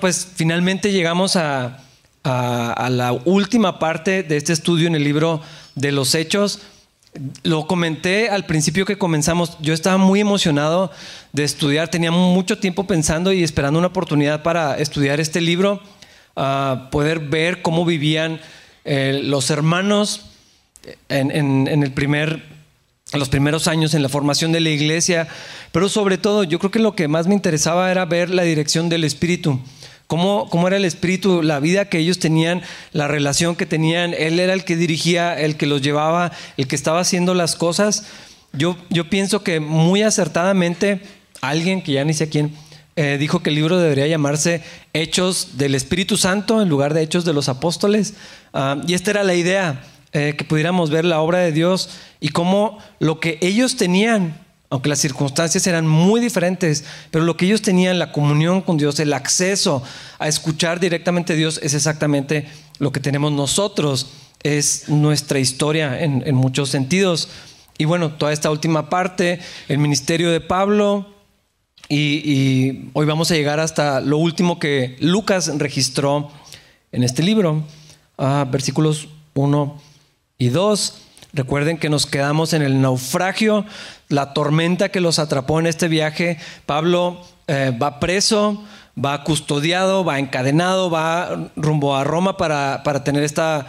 pues finalmente llegamos a, a, la última parte de este estudio en el libro de los Hechos. Lo comenté al principio que comenzamos, yo estaba muy emocionado de estudiar, tenía mucho tiempo pensando y esperando una oportunidad para estudiar este libro, poder ver cómo vivían eh, los hermanos en, el primer, en los primeros años en la formación de la iglesia, pero sobre todo yo creo que lo que más me interesaba era ver la dirección del Espíritu. Cómo, cómo, era el espíritu, la vida que ellos tenían, la relación que tenían. Él era el que dirigía, el que los llevaba, el que estaba haciendo las cosas. Yo, yo pienso que muy acertadamente alguien, que ya ni sé quién, eh, dijo que el libro debería llamarse Hechos del Espíritu Santo en lugar de Hechos de los Apóstoles. Ah, y esta era la idea, eh, que pudiéramos ver la obra de Dios y cómo lo que ellos tenían aunque las circunstancias eran muy diferentes, pero lo que ellos tenían, la comunión con Dios, el acceso a escuchar directamente a Dios, es exactamente lo que tenemos nosotros, es nuestra historia en, muchos sentidos. Y bueno, toda esta última parte, el ministerio de Pablo, y, hoy vamos a llegar hasta lo último que Lucas registró en este libro, versículos 1 y 2. Recuerden que nos quedamos en el naufragio la tormenta que los atrapó en este viaje. Pablo eh, va preso, va custodiado, va encadenado, va rumbo a Roma para, tener esta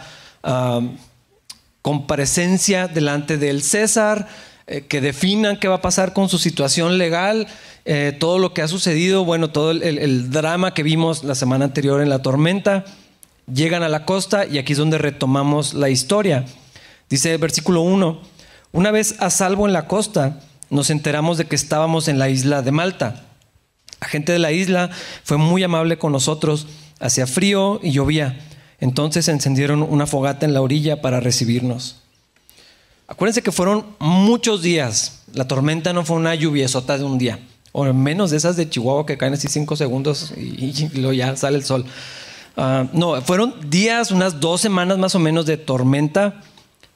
comparecencia delante del César, eh, que definan qué va a pasar con su situación legal, eh, todo lo que ha sucedido, bueno, todo el drama que vimos la semana anterior en la tormenta. Llegan a la costa y aquí es donde retomamos la historia. Dice versículo 1 una vez a salvo en la costa, nos enteramos de que estábamos en la isla de Malta. La gente de la isla fue muy amable con nosotros, hacía frío y llovía. Entonces encendieron una fogata en la orilla para recibirnos. Acuérdense que fueron muchos días. La tormenta no fue una lluviesota de un día, o menos de esas de Chihuahua que caen así cinco segundos y, luego ya sale el sol. Ah, no, fueron días, unas dos semanas más o menos de tormenta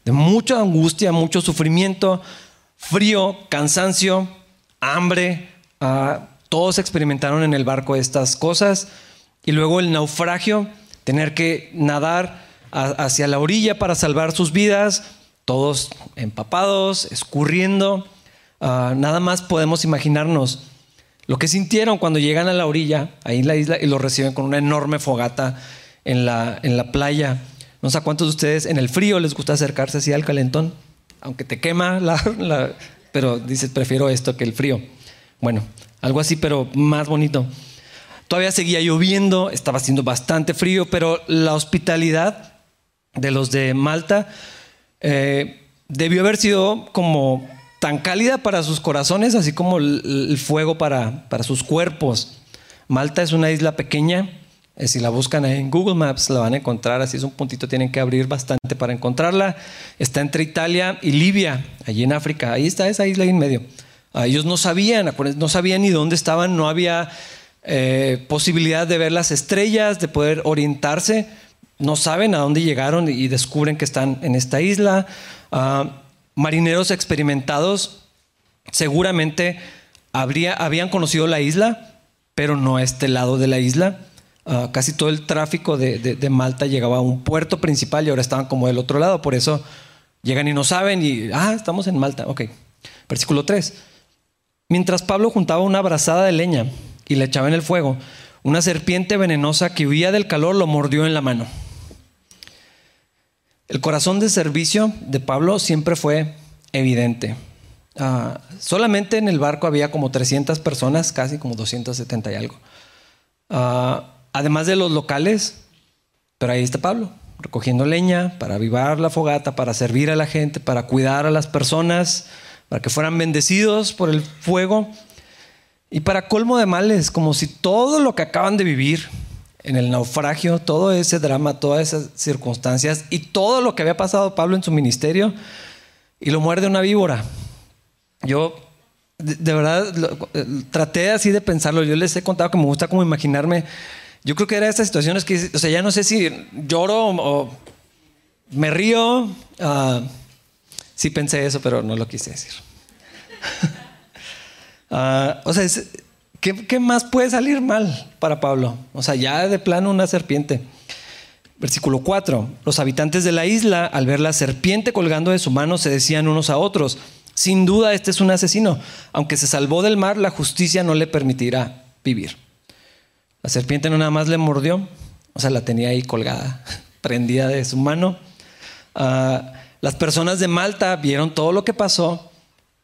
de mucha angustia, mucho sufrimiento, frío, cansancio, hambre. Ah, todos experimentaron en el barco estas cosas. Y luego el naufragio, tener que nadar hacia la orilla para salvar sus vidas, todos empapados, escurriendo. Ah, nada más podemos imaginarnos lo que sintieron cuando llegan a la orilla, ahí en la isla, y lo reciben con una enorme fogata en la playa. No sé a cuántos de ustedes en el frío les gusta acercarse así al calentón, aunque te quema, la, pero dices, prefiero esto que el frío. Bueno, algo así, pero más bonito. Todavía seguía lloviendo, estaba haciendo bastante frío, pero la hospitalidad de los de Malta eh, debió haber sido como tan cálida para sus corazones, así como el, fuego para, para sus cuerpos. Malta es una isla pequeña, eh, si la buscan en Google Maps, la van a encontrar. Así es un puntito, tienen que abrir bastante para encontrarla. Está entre Italia y Libia, allí en África. Ahí está esa isla ahí en medio. Ah, ellos no sabían, no sabían ni dónde estaban, no había eh, posibilidad de ver las estrellas, de poder orientarse. No saben a dónde llegaron y descubren que están en esta isla. Ah, marineros experimentados seguramente habría, habían conocido la isla, pero no este lado de la isla. Ah, casi todo el tráfico de, Malta llegaba a un puerto principal y ahora estaban como del otro lado. Por eso llegan y no saben y, ah, estamos en Malta. Ok. Versículo 3. Mientras Pablo juntaba una brazada de leña y le echaba en el fuego, una serpiente venenosa que huía del calor lo mordió en la mano. El corazón de servicio de Pablo siempre fue evidente. Ah, solamente en el barco había como 300 personas, casi como 270 y algo. Uh, además de los locales, pero ahí está Pablo, recogiendo leña para avivar la fogata, para servir a la gente, para cuidar a las personas, para que fueran bendecidos por el fuego. Y para colmo de males, como si todo lo que acaban de vivir en el naufragio, todo ese drama, todas esas circunstancias y todo lo que había pasado Pablo en su ministerio, y lo muerde una víbora. Yo, de, verdad, traté así de pensarlo. Yo les he contado que me gusta como imaginarme yo creo que era estas situaciones que, o sea, ya no sé si lloro o me río. Uh, sí pensé eso, pero no lo quise decir. Ah, o sea, ¿qué, más puede salir mal para Pablo? O sea, ya de plano una serpiente. Versículo 4. Los habitantes de la isla, al ver la serpiente colgando de su mano, se decían unos a otros, sin duda este es un asesino. Aunque se salvó del mar, la justicia no le permitirá vivir. La serpiente no nada más le mordió, o sea, la tenía ahí colgada, prendida de su mano. Ah, las personas de Malta vieron todo lo que pasó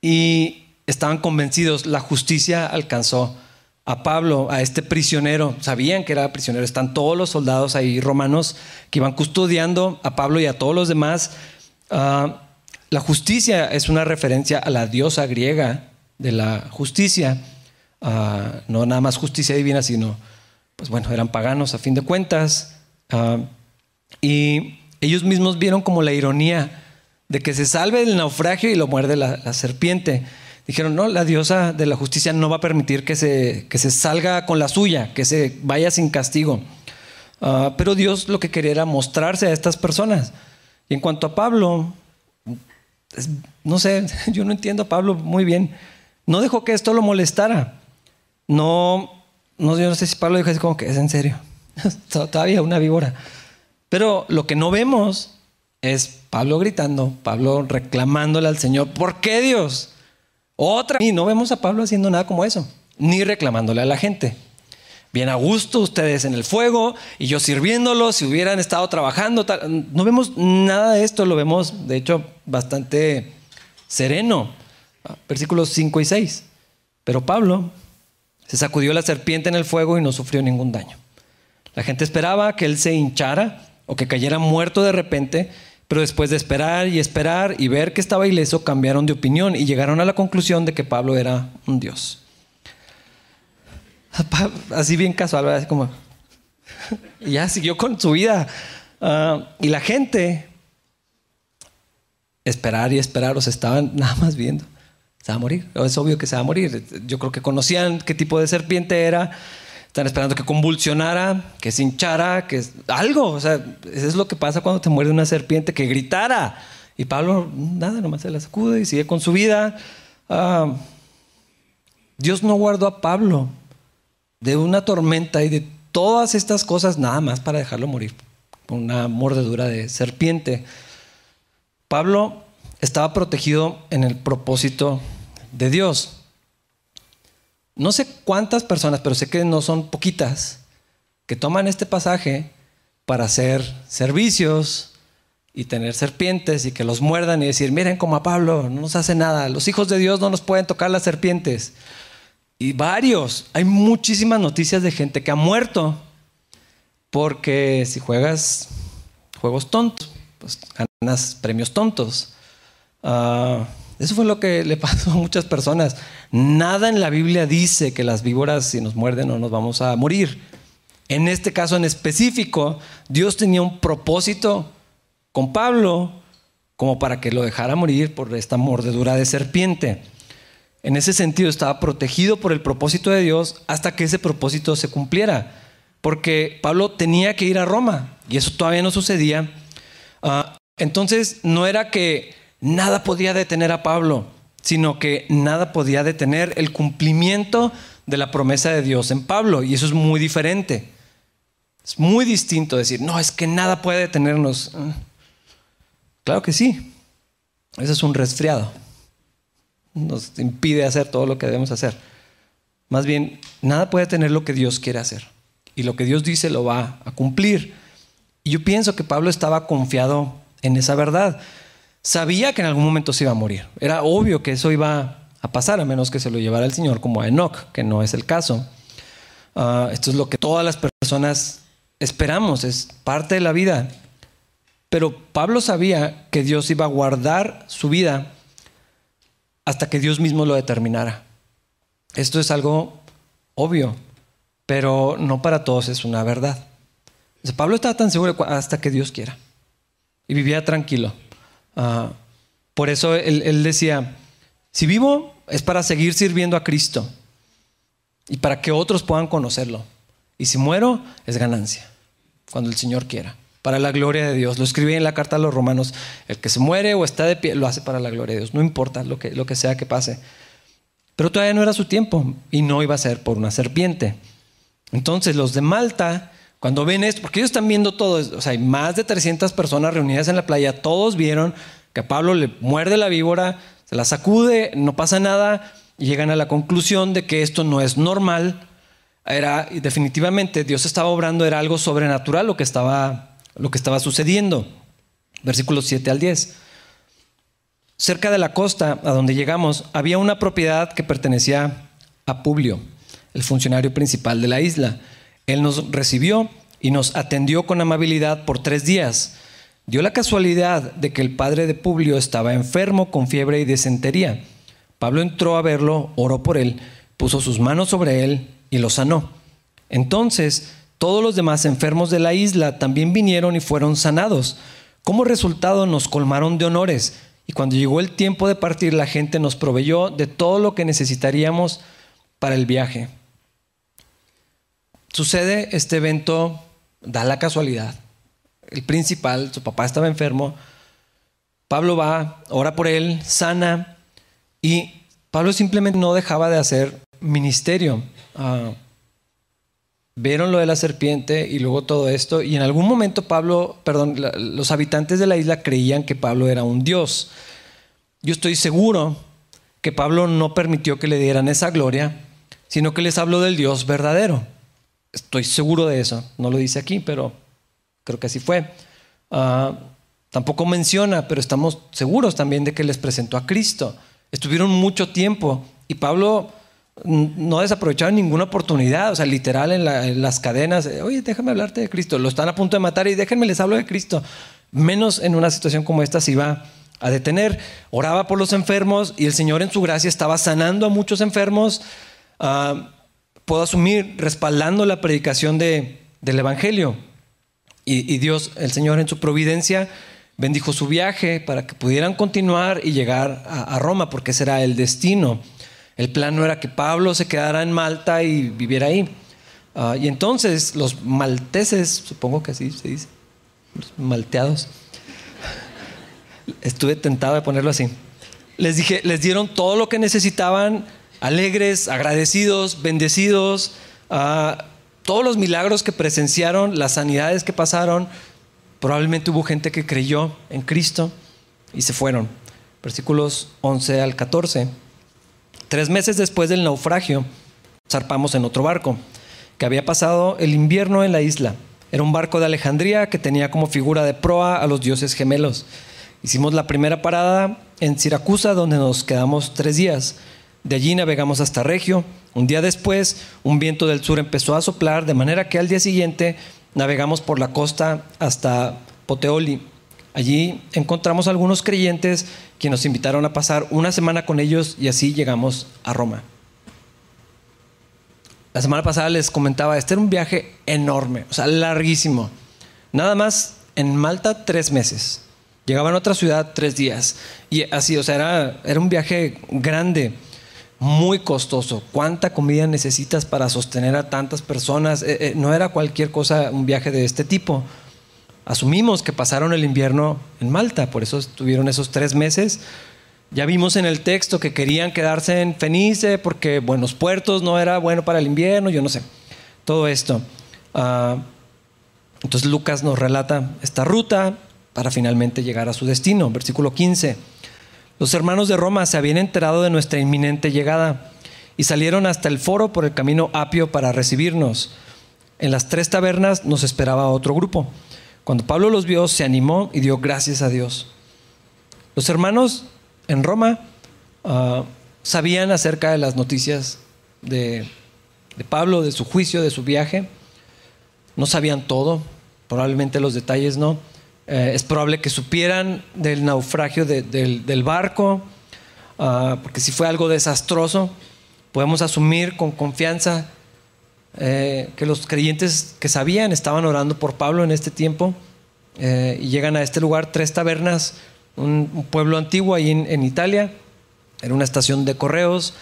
y estaban convencidos, la justicia alcanzó a Pablo, a este prisionero, sabían que era prisionero, están todos los soldados ahí romanos que iban custodiando a Pablo y a todos los demás. Ah, la justicia es una referencia a la diosa griega de la justicia, ah, no nada más justicia divina, sino, pues bueno, eran paganos a fin de cuentas. Ah, y ellos mismos vieron como la ironía de que se salve del naufragio y lo muerde la, serpiente. Dijeron, no, la diosa de la justicia no va a permitir que se, que se salga con la suya, que se vaya sin castigo. Ah, pero Dios lo que quería era mostrarse a estas personas. Y en cuanto a Pablo, no sé, yo no entiendo a Pablo muy bien. No dejó que esto lo molestara. No, no, yo no sé si Pablo dijo así como que es en serio. Todavía una víbora. Pero lo que no vemos es Pablo gritando, Pablo reclamándole al Señor, ¿por qué Dios? Otra. Y no vemos a Pablo haciendo nada como eso, ni reclamándole a la gente. Bien a gusto ustedes en el fuego y yo sirviéndolos, si hubieran estado trabajando. No vemos nada de esto, lo vemos de hecho bastante sereno. Versículos 5 y 6. Pero Pablo se sacudió la serpiente en el fuego y no sufrió ningún daño. La gente esperaba que él se hinchara o que cayera muerto de repente, pero después de esperar y esperar y ver que estaba ileso, cambiaron de opinión y llegaron a la conclusión de que Pablo era un dios. Así bien casual, ¿verdad? como... Y ya siguió con su vida. Ah, y la gente, esperar y esperar, o se estaban nada más viendo. Se va a morir. Es obvio que se va a morir. Yo creo que conocían qué tipo de serpiente era están esperando que convulsionara, que se hinchara, que algo. O sea, eso es lo que pasa cuando te muerde una serpiente, que gritara. Y Pablo, nada, nomás se la sacude y sigue con su vida. Ah, Dios no guardó a Pablo de una tormenta y de todas estas cosas nada más para dejarlo morir con una mordedura de serpiente. Pablo estaba protegido en el propósito de Dios no sé cuántas personas, pero sé que no son poquitas, que toman este pasaje para hacer servicios y tener serpientes y que los muerdan y decir, miren como a Pablo, no nos hace nada, los hijos de Dios no nos pueden tocar las serpientes. Y varios, hay muchísimas noticias de gente que ha muerto porque si juegas juegos tontos, pues ganas premios tontos. Uh, eso fue lo que le pasó a muchas personas. Nada en la Biblia dice que las víboras si nos muerden no nos vamos a morir. En este caso en específico, Dios tenía un propósito con Pablo como para que lo dejara morir por esta mordedura de serpiente. En ese sentido estaba protegido por el propósito de Dios hasta que ese propósito se cumpliera. Porque Pablo tenía que ir a Roma y eso todavía no sucedía. Ah, entonces no era que nada podía detener a Pablo, sino que nada podía detener el cumplimiento de la promesa de Dios en Pablo. Y eso es muy diferente. Es muy distinto decir, no, es que nada puede detenernos. Ah, claro que sí. Eso es un resfriado. Nos impide hacer todo lo que debemos hacer. Más bien, nada puede tener lo que Dios quiere hacer. Y lo que Dios dice lo va a cumplir. Y yo pienso que Pablo estaba confiado en esa verdad sabía que en algún momento se iba a morir. Era obvio que eso iba a pasar, a menos que se lo llevara el Señor como a Enoch, que no es el caso. Ah, esto es lo que todas las personas esperamos, es parte de la vida. Pero Pablo sabía que Dios iba a guardar su vida hasta que Dios mismo lo determinara. Esto es algo obvio, pero no para todos es una verdad. Pablo estaba tan seguro hasta que Dios quiera y vivía tranquilo. Ah, por eso él, decía, si vivo es para seguir sirviendo a Cristo y para que otros puedan conocerlo. Y si muero es ganancia, cuando el Señor quiera, para la gloria de Dios. Lo escribí en la carta a los romanos, el que se muere o está de pie lo hace para la gloria de Dios, no importa lo que, lo que sea que pase. pero todavía no era su tiempo y no iba a ser por una serpiente. Entonces los de Malta, cuando ven esto, porque ellos están viendo todo, o sea, hay más de 300 personas reunidas en la playa, todos vieron que a Pablo le muerde la víbora, se la sacude, no pasa nada, y llegan a la conclusión de que esto no es normal. Era definitivamente Dios estaba obrando, era algo sobrenatural lo que estaba, lo que estaba sucediendo. Versículos 7 al 10. Cerca de la costa a donde llegamos había una propiedad que pertenecía a Publio, el funcionario principal de la isla. Él nos recibió y nos atendió con amabilidad por tres días. Dio la casualidad de que el padre de Publio estaba enfermo con fiebre y desentería. Pablo entró a verlo, oró por él, puso sus manos sobre él y lo sanó. Entonces, todos los demás enfermos de la isla también vinieron y fueron sanados. Como resultado nos colmaron de honores y cuando llegó el tiempo de partir, la gente nos proveyó de todo lo que necesitaríamos para el viaje. Sucede este evento, da la casualidad. El principal, su papá estaba enfermo. Pablo va, ora por él, sana. Y Pablo simplemente no dejaba de hacer ministerio. Uh, vieron lo de la serpiente y luego todo esto. Y en algún momento Pablo, perdón, los habitantes de la isla creían que Pablo era un dios. Yo estoy seguro que Pablo no permitió que le dieran esa gloria, sino que les habló del Dios verdadero. Estoy seguro de eso. No lo dice aquí, pero creo que así fue. Uh, tampoco menciona, pero estamos seguros también de que les presentó a Cristo. Estuvieron mucho tiempo y Pablo no desaprovecharon ninguna oportunidad, o sea, literal en, las cadenas, oye, déjame hablarte de Cristo, lo están a punto de matar y déjenme les hablo de Cristo. Menos en una situación como esta se iba a detener. Oraba por los enfermos y el Señor en su gracia estaba sanando a muchos enfermos. Ah, puedo asumir, respaldando la predicación del Evangelio. Y, Dios, el Señor en su providencia, bendijo su viaje para que pudieran continuar y llegar a, Roma, porque ese era el destino. El plan no era que Pablo se quedara en Malta y viviera ahí. Ah, y entonces los malteses, supongo que así se dice, los malteados, estuve tentado de ponerlo así. Les dije, les dieron todo lo que necesitaban, alegres, agradecidos, bendecidos, ah, todos los milagros que presenciaron, las sanidades que pasaron. Probablemente hubo gente que creyó en Cristo y se fueron. Versículos 11 al 14. Tres meses después del naufragio, zarpamos en otro barco, que había pasado el invierno en la isla. Era un barco de Alejandría que tenía como figura de proa a los dioses gemelos. Hicimos la primera parada en Siracusa, donde nos quedamos tres días. De allí navegamos hasta Regio. Un día después, un viento del sur empezó a soplar, de manera que al día siguiente navegamos por la costa hasta Poteoli. Allí encontramos algunos creyentes que nos invitaron a pasar una semana con ellos y así llegamos a Roma. La semana pasada les comentaba, este era un viaje enorme, o sea, larguísimo. Nada más en Malta tres meses. Llegaban a otra ciudad tres días. Y así, o sea, era, era un viaje grande, muy costoso. ¿Cuánta comida necesitas para sostener a tantas personas? Eh, eh, no era cualquier cosa un viaje de este tipo asumimos que pasaron el invierno en Malta, por eso estuvieron esos tres meses. Ya vimos en el texto que querían quedarse en Fenice porque Buenos Puertos no era bueno para el invierno, yo no sé. Todo esto. Ah, entonces Lucas nos relata esta ruta para finalmente llegar a su destino. Versículo 15. Los hermanos de Roma se habían enterado de nuestra inminente llegada y salieron hasta el foro por el camino Apio para recibirnos. En las tres tabernas nos esperaba otro grupo. Cuando Pablo los vio, se animó y dio gracias a Dios. Los hermanos en Roma ah, sabían acerca de las noticias de, Pablo, de su juicio, de su viaje. No sabían todo, probablemente los detalles no. Eh, es probable que supieran del naufragio del, barco, ah, porque si fue algo desastroso, podemos asumir con confianza eh, que los creyentes que sabían estaban orando por Pablo en este tiempo eh, y llegan a este lugar, tres tabernas, un, pueblo antiguo ahí en, Italia, era una estación de correos,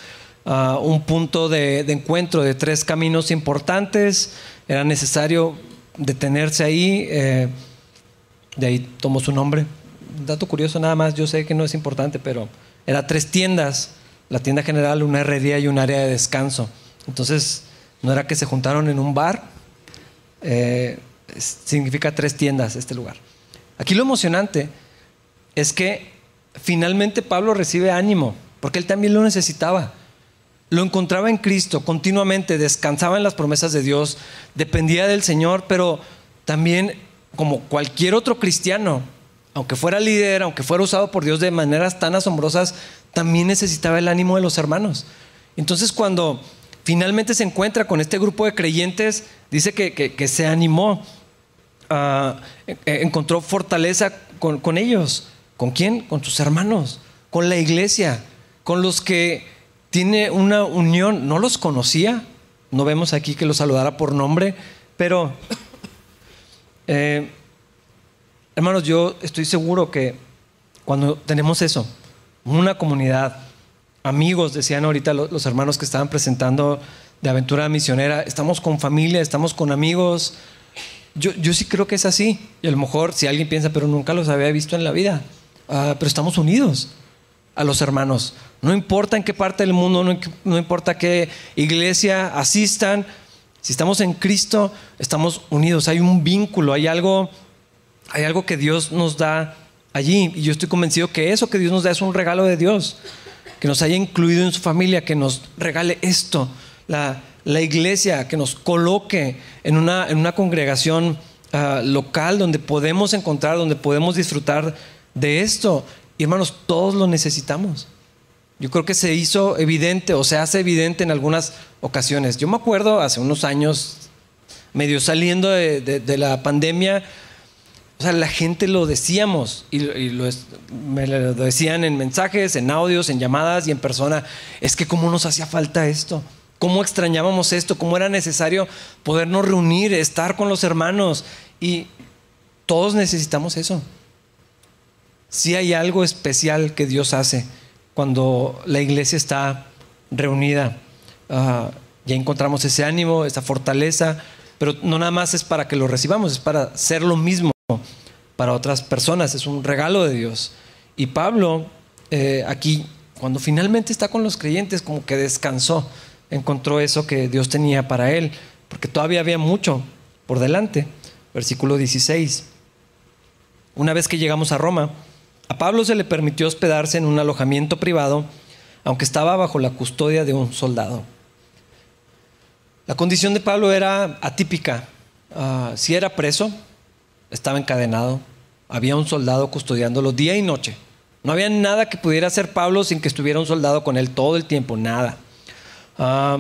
ah, un punto de, encuentro de tres caminos importantes, era necesario detenerse ahí, de ahí tomó su nombre. Un dato curioso nada más, yo sé que no es importante, pero era tres tiendas la tienda general, una herrería y un área de descanso. Entonces, no era que se juntaron en un bar, eh, significa tres tiendas este lugar. Aquí lo emocionante es que finalmente Pablo recibe ánimo, porque él también lo necesitaba. Lo encontraba en Cristo continuamente, descansaba en las promesas de Dios, dependía del Señor, pero también como cualquier otro cristiano, aunque fuera líder, aunque fuera usado por Dios de maneras tan asombrosas, también necesitaba el ánimo de los hermanos. Entonces cuando finalmente se encuentra con este grupo de creyentes, dice que, se animó, ah, e, e, encontró fortaleza con, con ellos. ¿Con quién? Con sus hermanos, con la iglesia, con los que tiene una unión. No los conocía, no vemos aquí que los saludara por nombre, pero eh, hermanos, yo estoy seguro que cuando tenemos eso, una comunidad, amigos, decían ahorita los, hermanos que estaban presentando de aventura misionera, estamos con familia, estamos con amigos. Yo, sí creo que es así. Y a lo mejor si alguien piensa, pero nunca los había visto en la vida. Ah, pero estamos unidos a los hermanos. No importa en qué parte del mundo, no, no importa qué iglesia asistan, si estamos en Cristo, estamos unidos, hay un vínculo, hay algo, hay algo que Dios nos da allí. Y yo estoy convencido que eso que Dios nos da es un regalo de Dios, que nos haya incluido en su familia, que nos regale esto, la, iglesia, que nos coloque en una, en una congregación ah, local donde podemos encontrar, donde podemos disfrutar de esto. Y hermanos, todos lo necesitamos. Yo creo que se hizo evidente o se hace evidente en algunas ocasiones. Yo me acuerdo hace unos años, medio saliendo de, la pandemia, o sea, la gente lo decíamos y, lo, me lo decían en mensajes, en audios, en llamadas y en persona. Es que cómo nos hacía falta esto, cómo extrañábamos esto, cómo era necesario podernos reunir, estar con los hermanos y todos necesitamos eso. Si hay algo especial que Dios hace cuando la iglesia está reunida. Ah, ya encontramos ese ánimo, esa fortaleza, pero no nada más es para que lo recibamos, es para ser lo mismo para otras personas, es un regalo de Dios. Y Pablo, eh, aquí, cuando finalmente está con los creyentes, como que descansó, encontró eso que Dios tenía para él, porque todavía había mucho por delante. Versículo 16. Una vez que llegamos a Roma, a Pablo se le permitió hospedarse en un alojamiento privado, aunque estaba bajo la custodia de un soldado. La condición de Pablo era atípica. Ah, si era preso, estaba encadenado, había un soldado custodiándolo día y noche. No había nada que pudiera hacer Pablo sin que estuviera un soldado con él todo el tiempo, nada. Ah,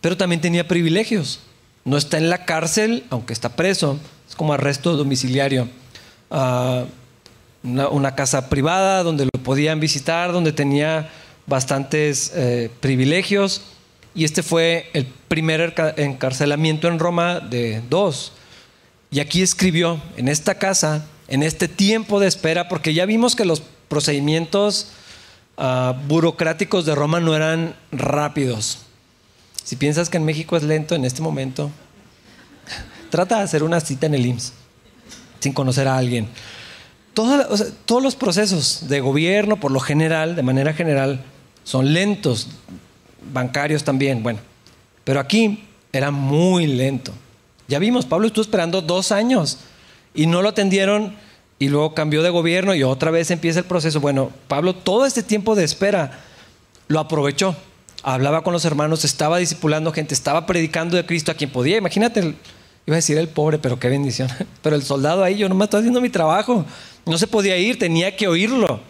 pero también tenía privilegios. No está en la cárcel, aunque está preso, es como arresto domiciliario. Ah, una, casa privada donde lo podían visitar, donde tenía bastantes eh, privilegios. Y este fue el primer encarcelamiento en Roma de dos. Y aquí escribió, en esta casa, en este tiempo de espera, porque ya vimos que los procedimientos ah, burocráticos de Roma no eran rápidos. Si piensas que en México es lento en este momento, trata de hacer una cita en el IMSS sin conocer a alguien todos los procesos de gobierno, por lo general, de manera general, son lentos, bancarios también, bueno, pero aquí era muy lento. Ya vimos, Pablo estuvo esperando dos años y no lo atendieron y luego cambió de gobierno y otra vez empieza el proceso. Bueno, Pablo todo este tiempo de espera lo aprovechó. Hablaba con los hermanos, estaba discipulando gente, estaba predicando de Cristo a quien podía. Imagínate, iba a decir el pobre, pero qué bendición. Pero el soldado ahí, yo no me estoy haciendo mi trabajo. No se podía ir, tenía que oírlo.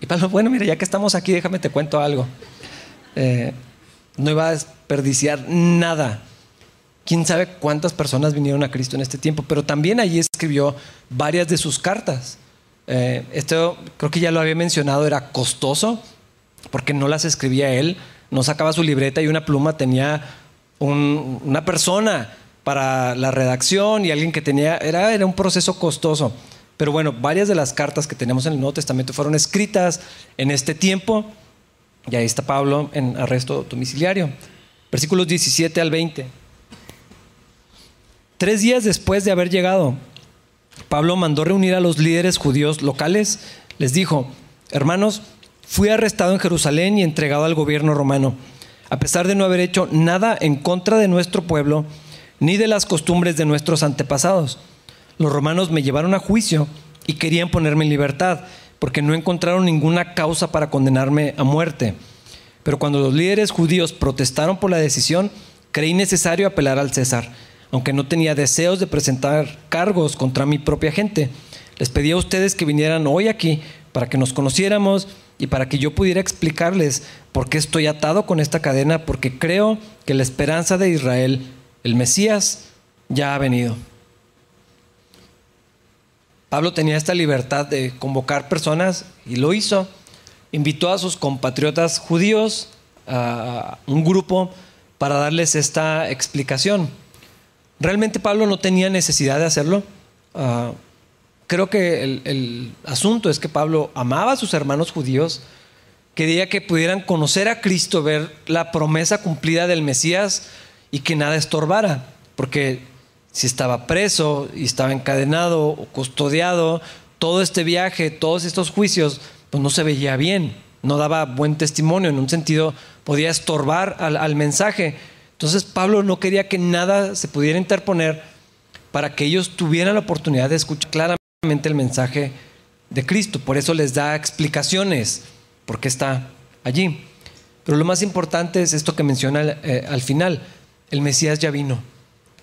Y Pablo, bueno, mira, ya que estamos aquí, déjame te cuento algo. Eh, no iba a desperdiciar nada. Quién sabe cuántas personas vinieron a Cristo en este tiempo, pero también allí escribió varias de sus cartas. Eh, esto creo que ya lo había mencionado, era costoso, porque no las escribía él, no sacaba su libreta y una pluma, tenía una persona para la redacción y alguien que tenía, era, era un proceso costoso. Pero bueno, varias de las cartas que tenemos en el Nuevo Testamento fueron escritas en este tiempo. Y ahí está Pablo en arresto domiciliario. Versículos 17 al 20. Tres días después de haber llegado, Pablo mandó reunir a los líderes judíos locales. Les dijo, hermanos, fui arrestado en Jerusalén y entregado al gobierno romano, a pesar de no haber hecho nada en contra de nuestro pueblo ni de las costumbres de nuestros antepasados. Los romanos me llevaron a juicio y querían ponerme en libertad, porque no encontraron ninguna causa para condenarme a muerte. Pero cuando los líderes judíos protestaron por la decisión, creí necesario apelar al César, aunque no tenía deseos de presentar cargos contra mi propia gente. Les pedí a ustedes que vinieran hoy aquí para que nos conociéramos y para que yo pudiera explicarles por qué estoy atado con esta cadena, porque creo que la esperanza de Israel el Mesías ya ha venido. Pablo tenía esta libertad de convocar personas y lo hizo. Invitó a sus compatriotas judíos a un grupo para darles esta explicación. Realmente Pablo no tenía necesidad de hacerlo. Ah, creo que el, el, asunto es que Pablo amaba a sus hermanos judíos, quería que pudieran conocer a Cristo, ver la promesa cumplida del Mesías y que nada estorbara, porque si estaba preso y estaba encadenado o custodiado, todo este viaje, todos estos juicios, pues no se veía bien, no daba buen testimonio, en un sentido podía estorbar al, mensaje. Entonces Pablo no quería que nada se pudiera interponer para que ellos tuvieran la oportunidad de escuchar claramente el mensaje de Cristo. Por eso les da explicaciones, por qué está allí. Pero lo más importante es esto que menciona eh, al final el Mesías ya vino.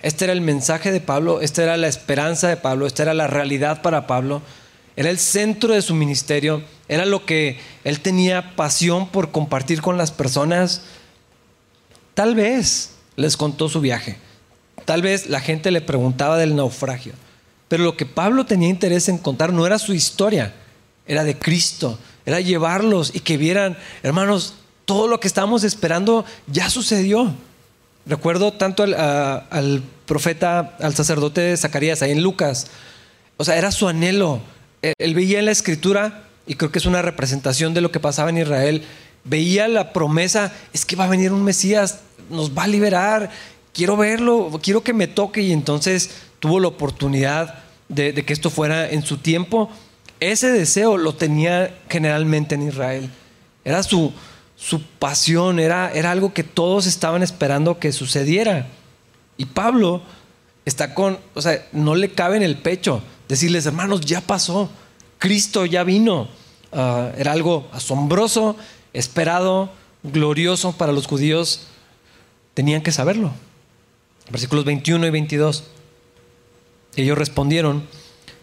Este era el mensaje de Pablo, esta era la esperanza de Pablo, esta era la realidad para Pablo, era el centro de su ministerio, era lo que él tenía pasión por compartir con las personas. Tal vez les contó su viaje, tal vez la gente le preguntaba del naufragio, pero lo que Pablo tenía interés en contar no era su historia, era de Cristo, era llevarlos y que vieran, hermanos, todo lo que estábamos esperando ya sucedió. Recuerdo tanto al, profeta, al sacerdote Zacarías, ahí en Lucas. O sea, era su anhelo. Él, veía en la escritura, y creo que es una representación de lo que pasaba en Israel, veía la promesa, es que va a venir un Mesías, nos va a liberar, quiero verlo, quiero que me toque, y entonces tuvo la oportunidad de que esto fuera en su tiempo. Ese deseo lo tenía generalmente en Israel. Era su, su pasión, era, era algo que todos estaban esperando que sucediera. Y Pablo está con, o sea, no le cabe en el pecho decirles, hermanos, ya pasó, Cristo ya vino. Ah, era algo asombroso, esperado, glorioso para los judíos. Tenían que saberlo. Versículos 21 y 22. Ellos respondieron,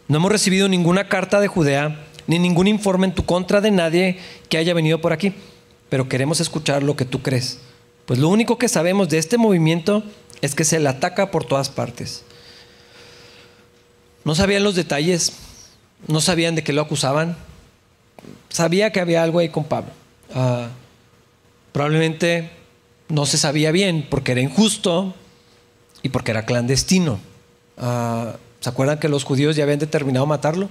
no hemos recibido ninguna carta de Judea, ni ningún informe en tu contra de nadie que haya venido por aquí pero queremos escuchar lo que tú crees. Pues lo único que sabemos de este movimiento es que se le ataca por todas partes. No sabían los detalles, no sabían de qué lo acusaban, sabía que había algo ahí con Pablo. Ah, probablemente no se sabía bien porque era injusto y porque era clandestino. Ah, ¿Se acuerdan que los judíos ya habían determinado matarlo?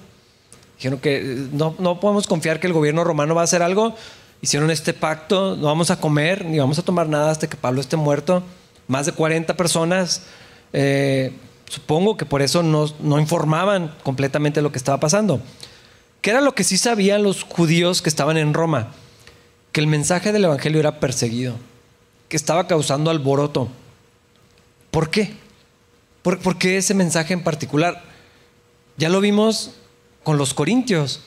Dijeron que eh, no, no podemos confiar que el gobierno romano va a hacer algo hicieron este pacto, no vamos a comer ni vamos a tomar nada hasta que Pablo esté muerto. Más de 40 personas, eh, supongo que por eso no, no informaban completamente lo que estaba pasando. ¿Qué era lo que sí sabían los judíos que estaban en Roma? Que el mensaje del Evangelio era perseguido, que estaba causando alboroto. ¿Por qué? ¿Por, ¿Por, qué ese mensaje en particular? Ya lo vimos con los corintios.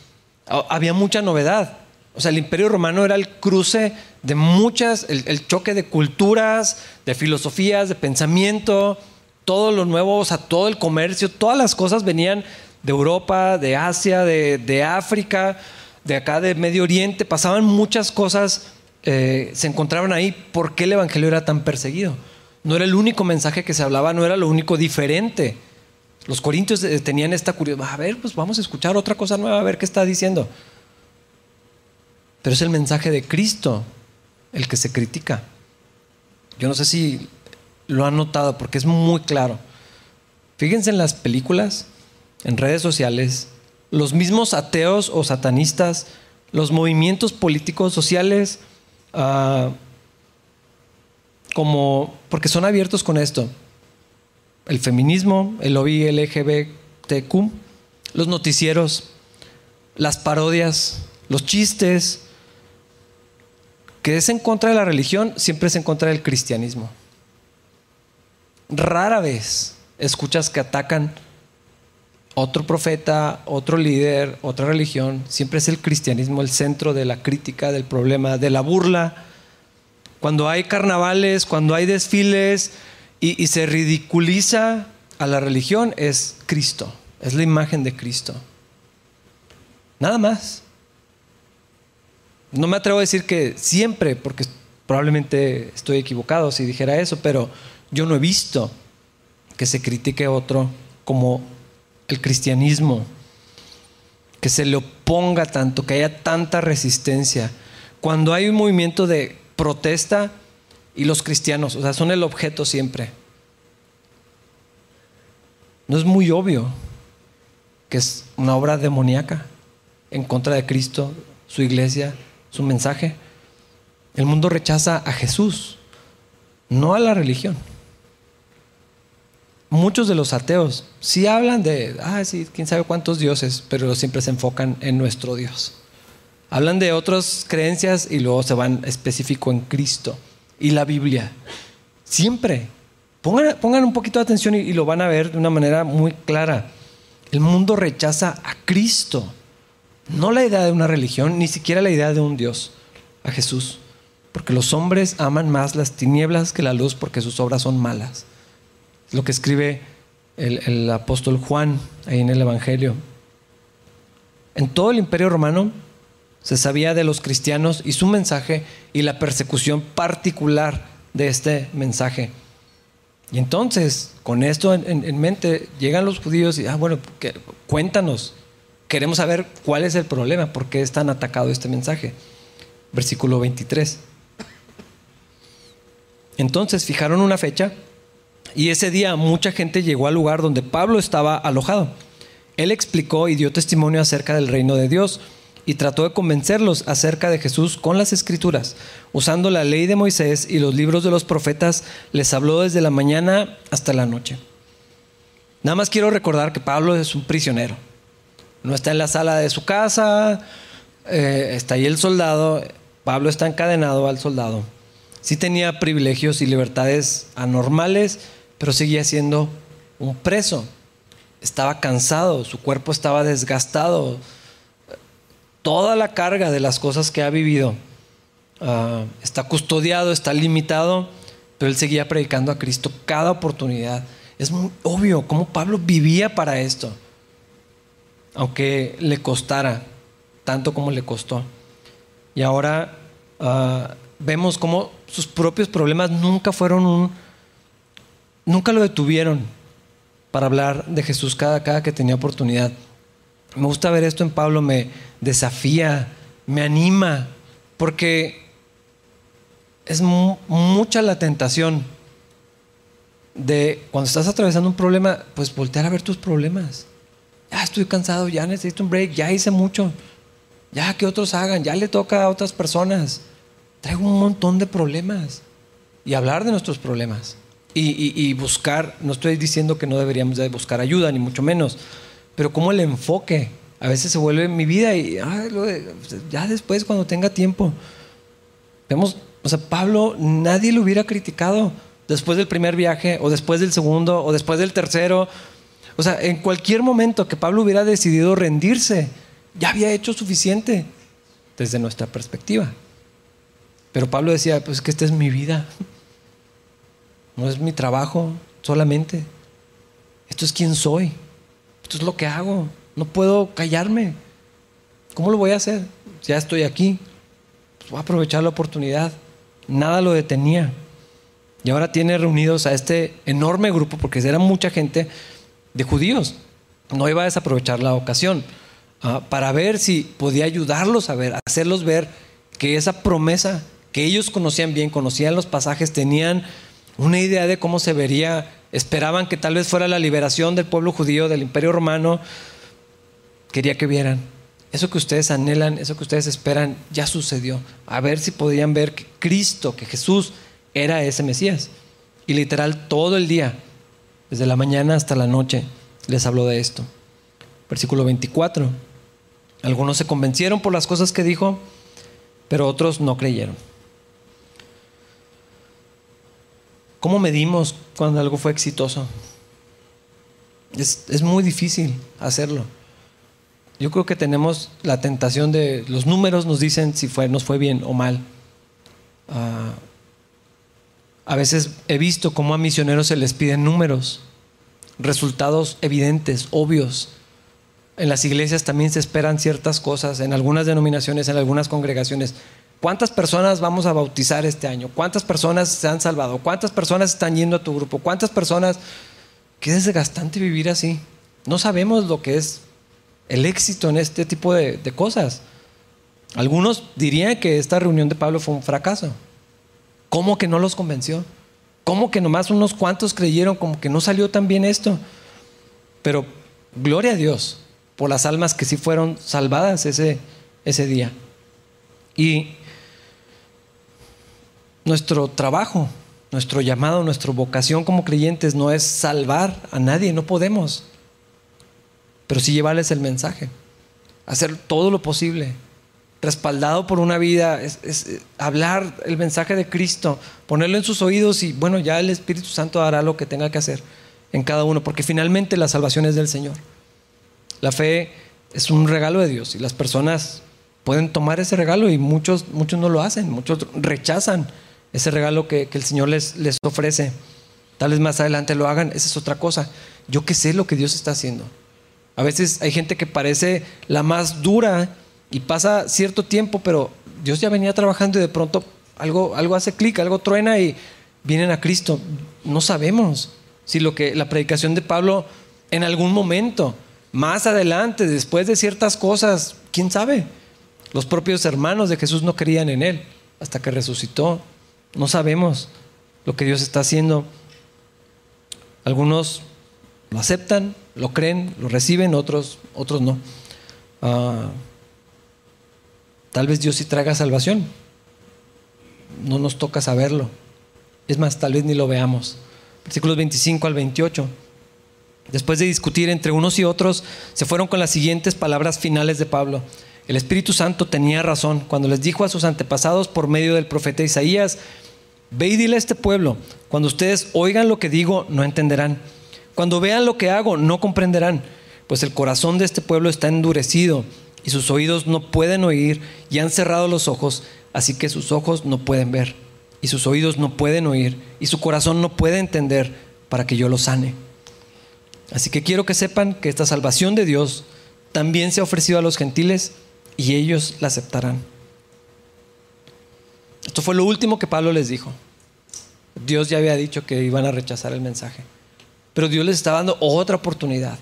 Había mucha novedad. O sea, el imperio romano era el cruce de muchas, el, choque de culturas, de filosofías, de pensamiento, todo lo nuevo, o sea, todo el comercio, todas las cosas venían de Europa, de Asia, de, África, de acá de Medio Oriente, pasaban muchas cosas, eh, se encontraban ahí. ¿Por qué el Evangelio era tan perseguido? No era el único mensaje que se hablaba, no era lo único diferente. Los corintios eh, tenían esta curiosidad, a ver, pues vamos a escuchar otra cosa nueva, a ver qué está diciendo. Pero es el mensaje de Cristo el que se critica. Yo no sé si lo han notado porque es muy claro. Fíjense en las películas, en redes sociales, los mismos ateos o satanistas, los movimientos políticos sociales, uh, como, porque son abiertos con esto. El feminismo, el lobby los noticieros, las parodias, los chistes, que es en contra de la religión siempre es en contra del cristianismo. Rara vez escuchas que atacan otro profeta, otro líder, otra religión. Siempre es el cristianismo el centro de la crítica, del problema, de la burla. Cuando hay carnavales, cuando hay desfiles y, y se ridiculiza a la religión, es Cristo, es la imagen de Cristo. Nada más. No me atrevo a decir que siempre, porque probablemente estoy equivocado si dijera eso, pero yo no he visto que se critique a otro como el cristianismo, que se le oponga tanto, que haya tanta resistencia. Cuando hay un movimiento de protesta y los cristianos, o sea, son el objeto siempre. No es muy obvio que es una obra demoníaca en contra de Cristo, su iglesia, su mensaje. El mundo rechaza a Jesús, no a la religión muchos de los ateos sí hablan de, ah, sí, quién sabe cuántos dioses, pero siempre se enfocan en nuestro Dios. Hablan de otras creencias y luego se van específico en Cristo y la Biblia. Siempre. Pongan, un poquito de atención y lo van a ver de una manera muy clara. El mundo rechaza a Cristo, no la idea de una religión, ni siquiera la idea de un Dios, a Jesús. Porque los hombres aman más las tinieblas que la luz porque sus obras son malas lo que escribe el, apóstol Juan ahí en el Evangelio. En todo el imperio romano se sabía de los cristianos y su mensaje y la persecución particular de este mensaje. Y entonces, con esto en, mente, llegan los judíos y, ah, bueno, cuéntanos, queremos saber cuál es el problema, por qué es tan atacado este mensaje. Versículo 23. Entonces fijaron una fecha y ese día mucha gente llegó al lugar donde Pablo estaba alojado. Él explicó y dio testimonio acerca del reino de Dios y trató de convencerlos acerca de Jesús con las escrituras. Usando la ley de Moisés y los libros de los profetas, les habló desde la mañana hasta la noche. Nada más quiero recordar que Pablo es un prisionero. No está en la sala de su casa, eh, está ahí el soldado, Pablo está encadenado al soldado. Sí tenía privilegios y libertades anormales, pero seguía siendo un preso. Estaba cansado, su cuerpo estaba desgastado. Toda la carga de las cosas que ha vivido ah, está custodiado, está limitado, pero él seguía predicando a Cristo cada oportunidad. Es muy obvio cómo Pablo vivía para esto, aunque le costara tanto como le costó. Y ahora ah, vemos cómo sus propios problemas nunca fueron un nunca lo detuvieron para hablar de Jesús cada, cada que tenía oportunidad. Me gusta ver esto en Pablo, me desafía, me anima, porque es mucha la tentación de cuando estás atravesando un problema, pues voltear a ver tus problemas. Ya estoy cansado, ya necesito un break, ya hice mucho, ya que otros hagan, ya le toca a otras personas. Traigo un montón de problemas y hablar de nuestros problemas y, buscar, no estoy diciendo que no deberíamos de buscar ayuda, ni mucho menos, pero como el enfoque a veces se vuelve mi vida y ya después cuando tenga tiempo. Vemos, o sea, Pablo nadie lo hubiera criticado después del primer viaje o después del segundo o después del tercero. O sea, en cualquier momento que Pablo hubiera decidido rendirse, ya había hecho suficiente desde nuestra perspectiva. Pero Pablo decía, pues que esta es mi vida. No es mi trabajo solamente. Esto es quién soy. Esto es lo que hago. No puedo callarme. ¿Cómo lo voy a hacer? Ya estoy aquí. Pues voy a aprovechar la oportunidad. Nada lo detenía. Y ahora tiene reunidos a este enorme grupo, porque era mucha gente de judíos. No iba a desaprovechar la ocasión ah, para ver si podía ayudarlos a ver, hacerlos ver que esa promesa que ellos conocían bien, conocían los pasajes, tenían una idea de cómo se vería. Esperaban que tal vez fuera la liberación del pueblo judío, del imperio romano. Quería que vieran. Eso que ustedes anhelan, eso que ustedes esperan, ya sucedió. A ver si podían ver que Cristo, que Jesús era ese Mesías. Y literal todo el día, desde la mañana hasta la noche les habló de esto. Versículo 24. Algunos se convencieron por las cosas que dijo, pero otros no creyeron. ¿Cómo medimos cuando algo fue exitoso? Es, es, muy difícil hacerlo. Yo creo que tenemos la tentación de los números nos dicen si fue, nos fue bien o mal. Ah, a veces he visto cómo a misioneros se les piden números, resultados evidentes, obvios. En las iglesias también se esperan ciertas cosas, en algunas denominaciones, en algunas congregaciones. ¿Cuántas personas vamos a bautizar este año? ¿Cuántas personas se han salvado? ¿Cuántas personas están yendo a tu grupo? ¿Cuántas personas... Qué desgastante vivir así. No sabemos lo que es el éxito en este tipo de, de cosas. Algunos dirían que esta reunión de Pablo fue un fracaso. ¿Cómo que no los convenció? ¿Cómo que nomás unos cuantos creyeron como que no salió tan bien esto? Pero gloria a Dios por las almas que sí fueron salvadas ese, ese día. Y nuestro trabajo, nuestro llamado, nuestra vocación como creyentes no es salvar a nadie, no podemos, pero sí llevarles el mensaje, hacer todo lo posible, respaldado por una vida, es, es, hablar el mensaje de Cristo, ponerlo en sus oídos y bueno, ya el Espíritu Santo hará lo que tenga que hacer en cada uno, porque finalmente la salvación es del Señor. La fe es un regalo de Dios y las personas pueden tomar ese regalo y muchos, muchos no lo hacen, muchos rechazan ese regalo que, el Señor les, les ofrece. Tal vez más adelante lo hagan, esa es otra cosa. Yo que sé lo que Dios está haciendo. A veces hay gente que parece la más dura y pasa cierto tiempo, pero Dios ya venía trabajando y de pronto algo, algo hace clic, algo truena y vienen a Cristo. No sabemos si lo que la predicación de Pablo en algún momento, más adelante, después de ciertas cosas, quién sabe. Los propios hermanos de Jesús no creían en él hasta que resucitó. No sabemos lo que Dios está haciendo. Algunos lo aceptan, lo creen, lo reciben, otros, otros no. Ah, tal vez Dios sí traiga salvación. No nos toca saberlo. Es más, tal vez ni lo veamos. Versículos 25 al 28. Después de discutir entre unos y otros, se fueron con las siguientes palabras finales de Pablo. El Espíritu Santo tenía razón cuando les dijo a sus antepasados por medio del profeta Isaías, Ve y dile a este pueblo, cuando ustedes oigan lo que digo, no entenderán. Cuando vean lo que hago, no comprenderán, pues el corazón de este pueblo está endurecido y sus oídos no pueden oír y han cerrado los ojos, así que sus ojos no pueden ver y sus oídos no pueden oír y su corazón no puede entender para que yo los sane. Así que quiero que sepan que esta salvación de Dios también se ha ofrecido a los gentiles y ellos la aceptarán. Esto fue lo último que Pablo les dijo. Dios ya había dicho que iban a rechazar el mensaje. Pero Dios les estaba dando otra oportunidad.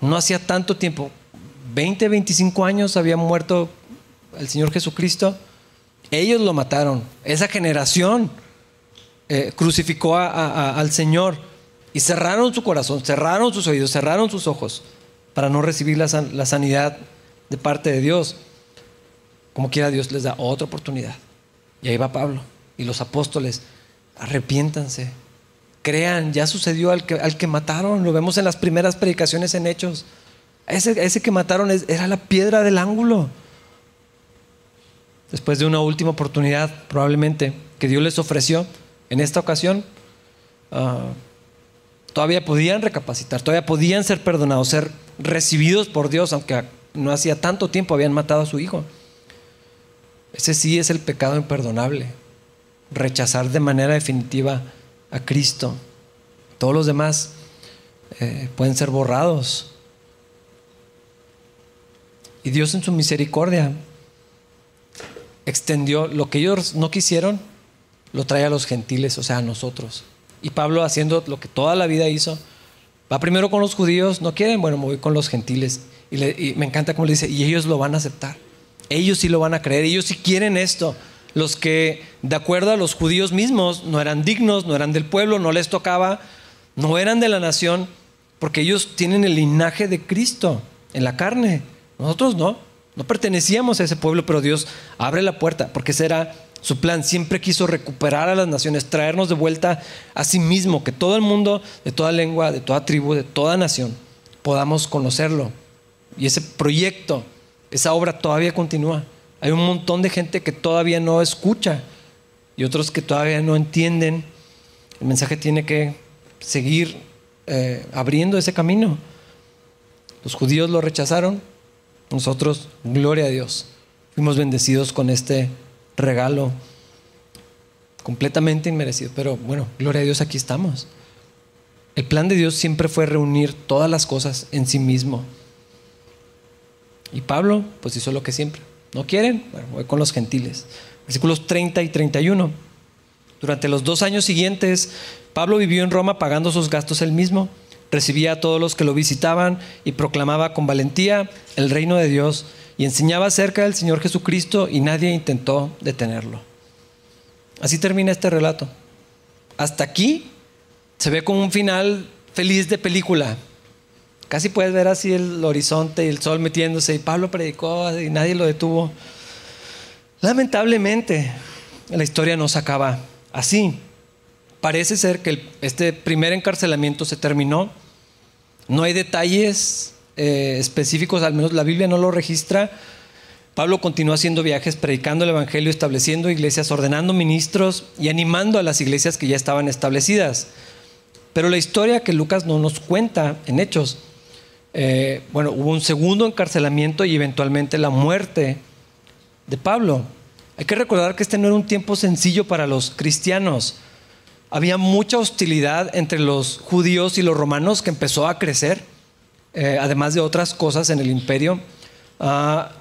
No hacía tanto tiempo, 20, 25 años había muerto el Señor Jesucristo. Ellos lo mataron. Esa generación eh, crucificó al Señor y cerraron su corazón, cerraron sus oídos, cerraron sus ojos para no recibir la sanidad de parte de Dios. Como quiera Dios les da otra oportunidad. Y ahí va Pablo y los apóstoles, arrepiéntanse, crean, ya sucedió al que, al que mataron, lo vemos en las primeras predicaciones en Hechos. Ese, ese que mataron era la piedra del ángulo. Después de una última oportunidad, probablemente, que Dios les ofreció, en esta ocasión, ah, todavía podían recapacitar, todavía podían ser perdonados, ser recibidos por Dios, aunque no hacía tanto tiempo habían matado a su hijo. Ese sí es el pecado imperdonable. Rechazar de manera definitiva a Cristo. Todos los demás eh, pueden ser borrados. Dios en su misericordia extendió lo que ellos no quisieron, lo trae a los gentiles, o sea, a nosotros. Y Pablo haciendo lo que toda la vida hizo, va primero con los judíos, no quieren, bueno, me voy con los gentiles. Y, y me encanta cómo le dice, y ellos lo van a aceptar. Ellos sí lo van a creer, ellos sí quieren esto. Los que, de acuerdo a los judíos mismos, no eran dignos, no eran del pueblo, no les tocaba, no eran de la nación, porque ellos tienen el linaje de Cristo en la carne. Nosotros no, no pertenecíamos a ese pueblo, pero Dios abre la puerta, porque ese era su plan. Siempre quiso recuperar a las naciones, traernos de vuelta a sí mismo, que todo el mundo, de toda lengua, de toda tribu, de toda nación, podamos conocerlo. Y ese proyecto esa obra todavía continúa. Hay un montón de gente que todavía no escucha y otros que todavía no entienden El mensaje tiene que seguir eh, abriendo ese camino. Los judíos lo rechazaron, nosotros, gloria a Dios, fuimos bendecidos con este regalo completamente inmerecido. Pero bueno, gloria a Dios, aquí estamos. El plan de Dios siempre fue reunir todas las cosas en sí mismo. Y Pablo, pues hizo lo que siempre. ¿No quieren? Bueno, voy con los gentiles. Versículos 30 y 31. Durante los dos años siguientes, Pablo vivió en Roma pagando sus gastos él mismo. Recibía a todos los que lo visitaban y proclamaba con valentía el reino de Dios y enseñaba acerca del Señor Jesucristo y nadie intentó detenerlo. Así termina este relato. Hasta aquí se ve como un final feliz de película. Casi puedes ver así el horizonte y el sol metiéndose y Pablo predicó y nadie lo detuvo. Lamentablemente, la historia no se acaba así. Parece ser que este primer encarcelamiento se terminó. No hay detalles eh, específicos, al menos la Biblia no lo registra. Pablo continuó haciendo viajes, predicando el Evangelio, estableciendo iglesias, ordenando ministros y animando a las iglesias que ya estaban establecidas. Pero la historia que Lucas no nos cuenta en Hechos, eh, bueno, hubo un segundo encarcelamiento y eventualmente la muerte de Pablo. Hay que recordar que este no era un tiempo sencillo para los cristianos. Había mucha hostilidad entre los judíos y los romanos que empezó a crecer, eh, además de otras cosas en el imperio. Ah,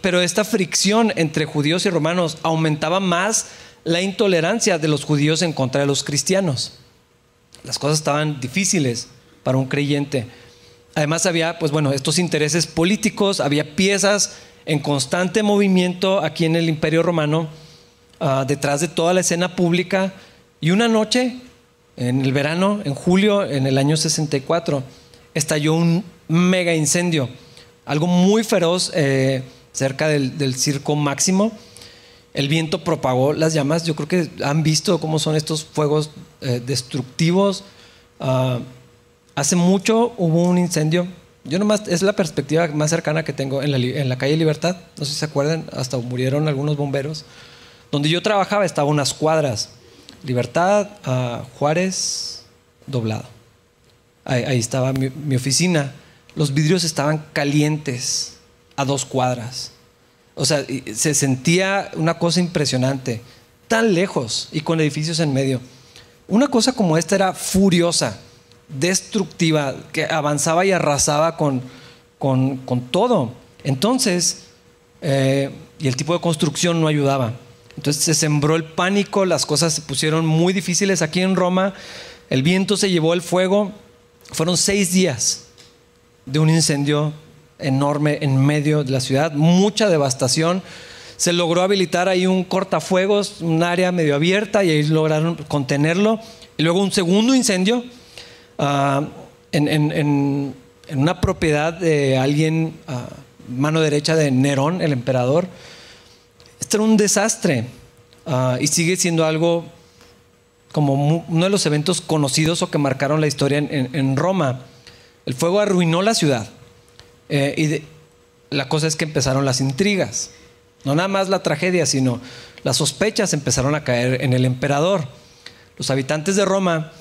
pero esta fricción entre judíos y romanos aumentaba más la intolerancia de los judíos en contra de los cristianos. Las cosas estaban difíciles para un creyente. Además había, pues bueno, estos intereses políticos, había piezas en constante movimiento aquí en el Imperio Romano, ah, detrás de toda la escena pública. Y una noche, en el verano, en julio, en el año 64, estalló un mega incendio, algo muy feroz eh, cerca del, circo máximo. El viento propagó las llamas. Yo creo que han visto cómo son estos fuegos eh, destructivos. Ah, hace mucho hubo un incendio yo nomás, es la perspectiva más cercana que tengo en la, en la, calle Libertad. No sé si se acuerdan, hasta murieron algunos bomberos. Donde yo trabajaba estaba unas cuadras. Libertad, a Juárez, doblado. Ahí, estaba mi, oficina. Los vidrios estaban calientes a dos cuadras. O sea, se sentía una cosa impresionante. Tan lejos y con edificios en medio. Una cosa como esta era furiosa destructiva que avanzaba y arrasaba con, con, todo. Entonces, eh, y el tipo de construcción no ayudaba. Entonces se sembró el pánico, las cosas se pusieron muy difíciles aquí en Roma, el viento se llevó el fuego, fueron seis días de un incendio enorme en medio de la ciudad, mucha devastación. Se logró habilitar ahí un cortafuegos, un área medio abierta y ahí lograron contenerlo. Y luego un segundo incendio Ah, en, una propiedad de alguien, ah, mano derecha de Nerón, el emperador. Era un desastre ah, y sigue siendo algo como uno de los eventos conocidos o que marcaron la historia en, Roma. El fuego arruinó la ciudad eh, y la cosa es que empezaron las intrigas. No nada más la tragedia, sino las sospechas empezaron a caer en el emperador. Los habitantes de Roma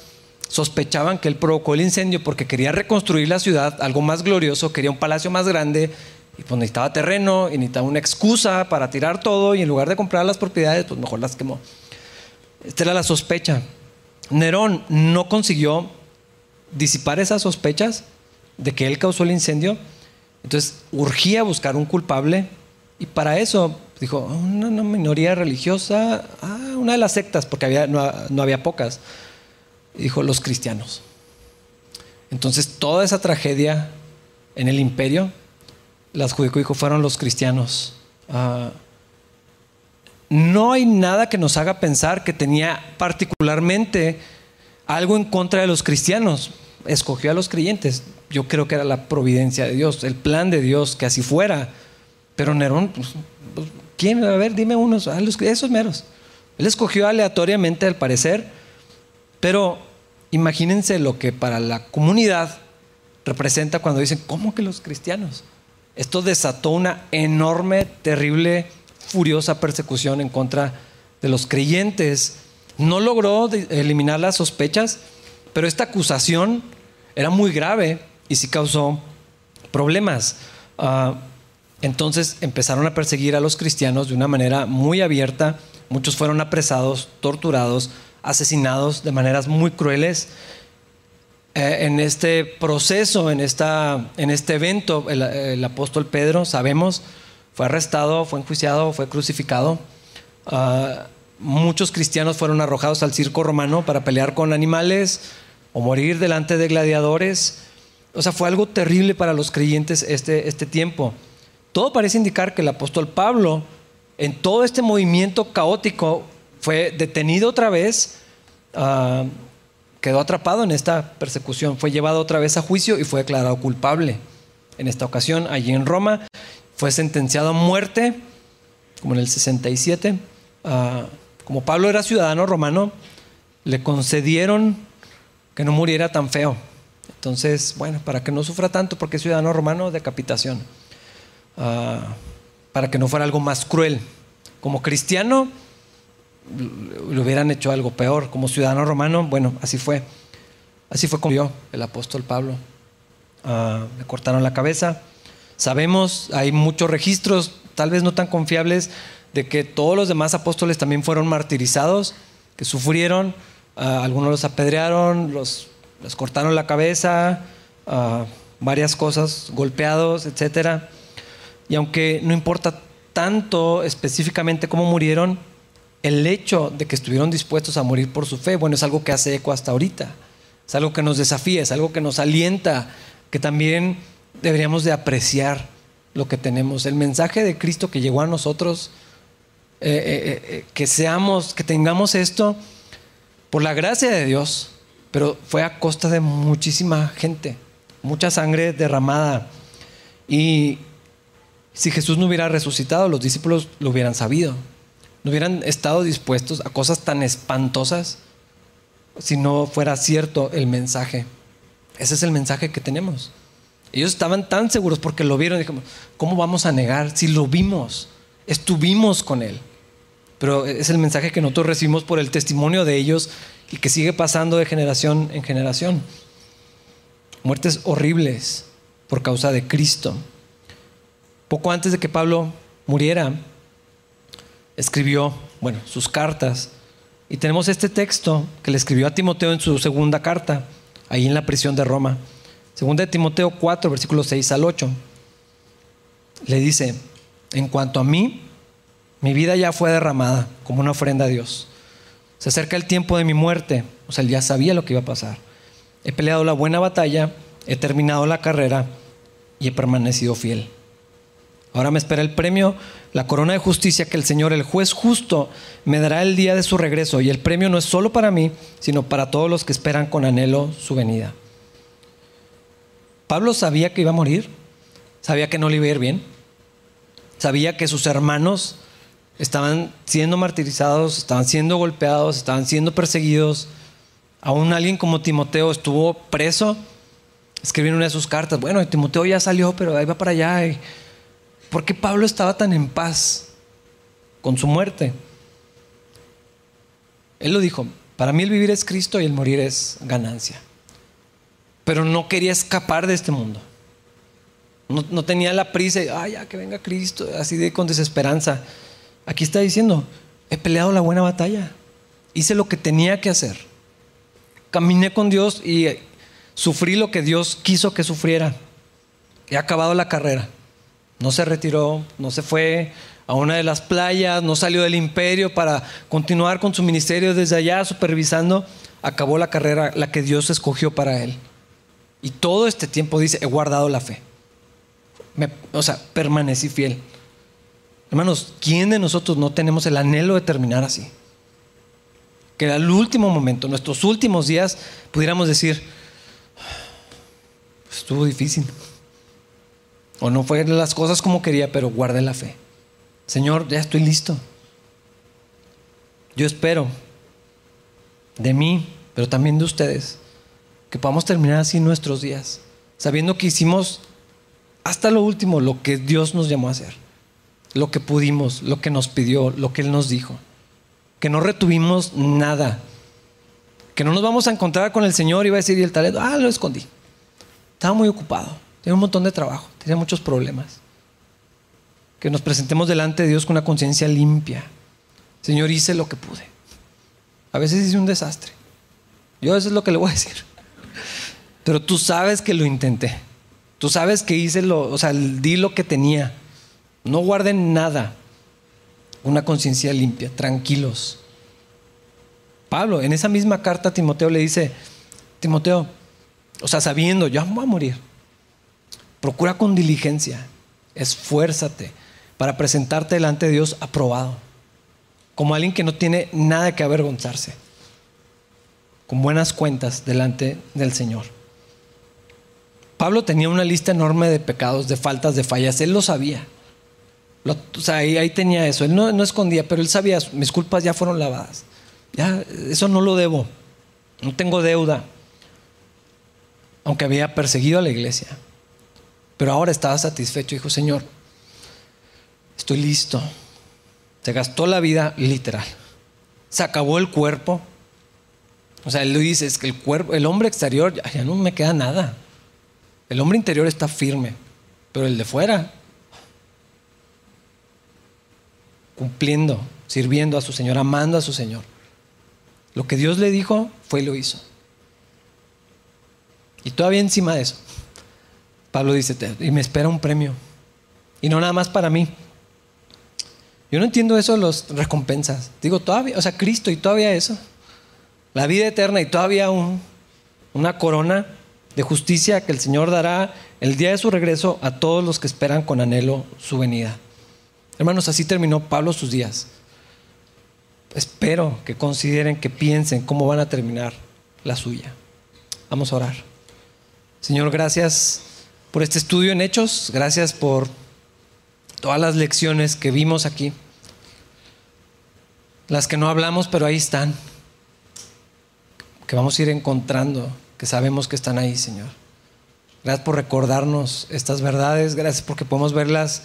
sospechaban que él provocó el incendio porque quería reconstruir la ciudad, algo más glorioso, quería un palacio más grande y pues necesitaba terreno y necesitaba una excusa para tirar todo y en lugar de comprar las propiedades, pues mejor las quemó. Esta era la sospecha. Nerón no consiguió disipar esas sospechas de que él causó el incendio, entonces urgía buscar un culpable y para eso dijo, una, minoría religiosa, ah, una de las sectas, porque había, no había pocas, dijo los cristianos. Entonces toda esa tragedia en el imperio las adjudicó fueron los cristianos. Ah, no hay nada que nos haga pensar que tenía particularmente algo en contra de los cristianos. Escogió a los creyentes. Yo creo que era la providencia de Dios, el plan de Dios, que así fuera. Pero Nerón, pues, pues, ¿quién? A ver, dime unos, ah, esos meros. Él escogió aleatoriamente, al parecer, pero imagínense lo que para la comunidad representa cuando dicen, ¿cómo que los cristianos? Esto desató una enorme, terrible, furiosa persecución en contra de los creyentes. No logró eliminar las sospechas, pero esta acusación era muy grave y sí causó problemas. Ah, entonces empezaron a perseguir a los cristianos de una manera muy abierta. Muchos fueron apresados, torturados, asesinados de maneras muy crueles. Eh, en este proceso, en, esta, en este evento, el, apóstol Pedro, sabemos, fue arrestado, fue enjuiciado, fue crucificado. Ah, muchos cristianos fueron arrojados al circo romano para pelear con animales o morir delante de gladiadores. O sea, fue algo terrible para los creyentes este, este tiempo. Todo parece indicar que el apóstol Pablo, en todo este movimiento caótico, fue detenido otra vez, ah, quedó atrapado en esta persecución, fue llevado otra vez a juicio y fue declarado culpable. En esta ocasión, allí en Roma, fue sentenciado a muerte, como en el 67. Ah, como Pablo era ciudadano romano, le concedieron que no muriera tan feo. Entonces, bueno, para que no sufra tanto, porque es ciudadano romano, decapitación. Ah, para que no fuera algo más cruel. Como cristiano, le hubieran hecho algo peor. Como ciudadano romano, bueno, así fue. Así fue como vio el apóstol Pablo. Ah, le cortaron la cabeza. Sabemos, hay muchos registros, tal vez no tan confiables, de que todos los demás apóstoles también fueron martirizados, que sufrieron. Ah, algunos los apedrearon, los, les cortaron la cabeza, varias cosas, golpeados, etcétera. Y aunque no importa tanto específicamente cómo murieron, el hecho de que estuvieron dispuestos a morir por su fe, bueno, es algo que hace eco hasta ahorita. Es algo que nos desafía, es algo que nos alienta, que también deberíamos de apreciar lo que tenemos. El mensaje de Cristo que llegó a nosotros, eh, eh, eh, que seamos, que tengamos esto por la gracia de Dios, pero fue a costa de muchísima gente, mucha sangre derramada. Y si Jesús no hubiera resucitado, los discípulos lo hubieran sabido. No hubieran estado dispuestos a cosas tan espantosas si no fuera cierto el mensaje. Ese es el mensaje que tenemos. Ellos estaban tan seguros porque lo vieron. Dijimos, ¿cómo vamos a negar si lo vimos? Estuvimos con Él. Pero es el mensaje que nosotros recibimos por el testimonio de ellos y que sigue pasando de generación en generación. Muertes horribles por causa de Cristo. Poco antes de que Pablo muriera, escribió, bueno, sus cartas. Y tenemos este texto que le escribió a Timoteo en su segunda carta, ahí en la prisión de Roma. Segunda de Timoteo 4, versículos 6 al 8. Le dice, en cuanto a mí, mi vida ya fue derramada como una ofrenda a Dios. Se acerca el tiempo de mi muerte, o sea, él ya sabía lo que iba a pasar. He peleado la buena batalla, he terminado la carrera y he permanecido fiel. Ahora me espera el premio, la corona de justicia que el Señor, el juez justo, me dará el día de su regreso. Y el premio no es solo para mí, sino para todos los que esperan con anhelo su venida. Pablo sabía que iba a morir, sabía que no le iba a ir bien, sabía que sus hermanos estaban siendo martirizados, estaban siendo golpeados, estaban siendo perseguidos. Aún alguien como Timoteo estuvo preso. Escribió una de sus cartas, bueno, Timoteo ya salió, pero ahí va para allá. ¿Por qué Pablo estaba tan en paz con su muerte? Él lo dijo, para mí el vivir es Cristo y el morir es ganancia. Pero no quería escapar de este mundo. No, tenía la prisa, ay, ya que venga Cristo, así de con desesperanza. Aquí está diciendo, he peleado la buena batalla, hice lo que tenía que hacer, caminé con Dios y sufrí lo que Dios quiso que sufriera. He acabado la carrera. No se retiró, no se fue a una de las playas, no salió del imperio para continuar con su ministerio desde allá supervisando. Acabó la carrera, la que Dios escogió para él. Y todo este tiempo dice, he guardado la fe. o sea, permanecí fiel. Hermanos, ¿quién de nosotros no tenemos el anhelo de terminar así? Que al último momento, nuestros últimos días, pudiéramos decir, estuvo difícil. O no fueron las cosas como quería, pero guardé la fe. Señor, ya estoy listo. Yo espero de mí, pero también de ustedes, que podamos terminar así nuestros días, sabiendo que hicimos hasta lo último lo que Dios nos llamó a hacer, lo que pudimos, lo que nos pidió, lo que Él nos dijo. que no retuvimos nada, que no nos vamos a encontrar con el Señor y va a decir, el talento, ah, lo escondí. Estaba muy ocupado, tenía un montón de trabajo, tenía muchos problemas. Que nos presentemos delante de Dios con una conciencia limpia. Señor, hice lo que pude. A veces hice un desastre. Yo eso es lo que le voy a decir. Pero tú sabes que lo intenté. Tú sabes que hice lo, o sea, di lo que tenía. No guarden nada. Una conciencia limpia, tranquilos. Pablo, en esa misma carta Timoteo le dice, Timoteo, o sea, sabiendo, yo voy a morir, procura con diligencia, esfuérzate para presentarte delante de Dios aprobado, como alguien que no tiene nada que avergonzarse, con buenas cuentas delante del Señor. Pablo tenía una lista enorme de pecados, de faltas, de fallas, él lo sabía. o sea, ahí, tenía eso, él no, no escondía, pero él sabía, mis culpas ya fueron lavadas. Ya, eso no lo debo. No tengo deuda. Aunque había perseguido a la iglesia. Pero ahora estaba satisfecho. Dijo, Señor, estoy listo. Se gastó la vida literal. Se acabó el cuerpo. O sea, él dice, es que el cuerpo, el hombre exterior ya, ya no me queda nada. El hombre interior está firme, pero el de fuera, cumpliendo, sirviendo a su Señor, amando a su Señor. Lo que Dios le dijo fue y lo hizo. Y todavía encima de eso, Pablo dice, y me espera un premio. Y no nada más para mí. Yo no entiendo eso de las recompensas. Digo, todavía, o sea, Cristo y todavía eso. La vida eterna y todavía un, una corona de justicia que el Señor dará el día de su regreso a todos los que esperan con anhelo su venida. Hermanos, así terminó Pablo sus días espero que consideren, que piensen cómo van a terminar la suya. Vamos a orar. Señor, gracias por este estudio en hechos, gracias por todas las lecciones que vimos aquí, las que no hablamos, pero ahí están, que vamos a ir encontrando, que sabemos que están ahí, Señor. Gracias por recordarnos estas verdades, gracias porque podemos verlas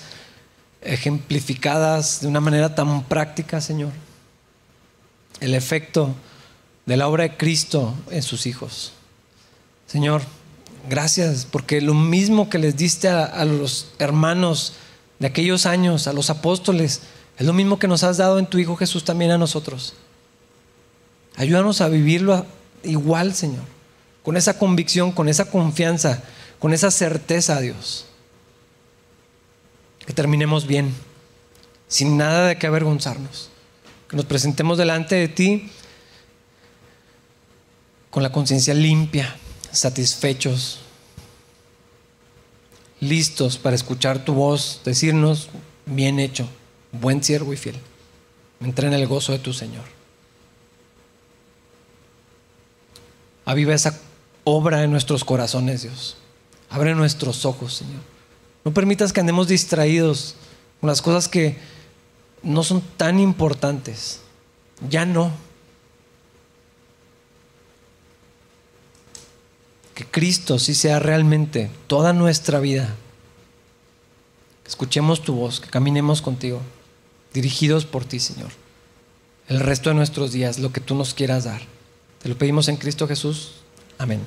ejemplificadas de una manera tan práctica, Señor. El efecto de la obra de Cristo en sus hijos. Señor, gracias porque lo mismo que les diste a, los hermanos de aquellos años, a los apóstoles, es lo mismo que nos has dado en tu Hijo Jesús también a nosotros. Ayúdanos a vivirlo igual, Señor, con esa convicción, con esa confianza, con esa certeza, Dios. Que terminemos bien, sin nada de que avergonzarnos que nos presentemos delante de ti con la conciencia limpia, satisfechos, listos para escuchar tu voz, decirnos, bien hecho, buen siervo y fiel. Entra en el gozo de tu Señor. Aviva esa obra en nuestros corazones, Dios. Abre nuestros ojos, Señor. No permitas que andemos distraídos con las cosas que no son tan importantes. Ya no. Que Cristo sí sea realmente toda nuestra vida. Escuchemos tu voz, que caminemos contigo, dirigidos por ti, Señor. El resto de nuestros días, lo que tú nos quieras dar. Te lo pedimos en Cristo Jesús. Amén.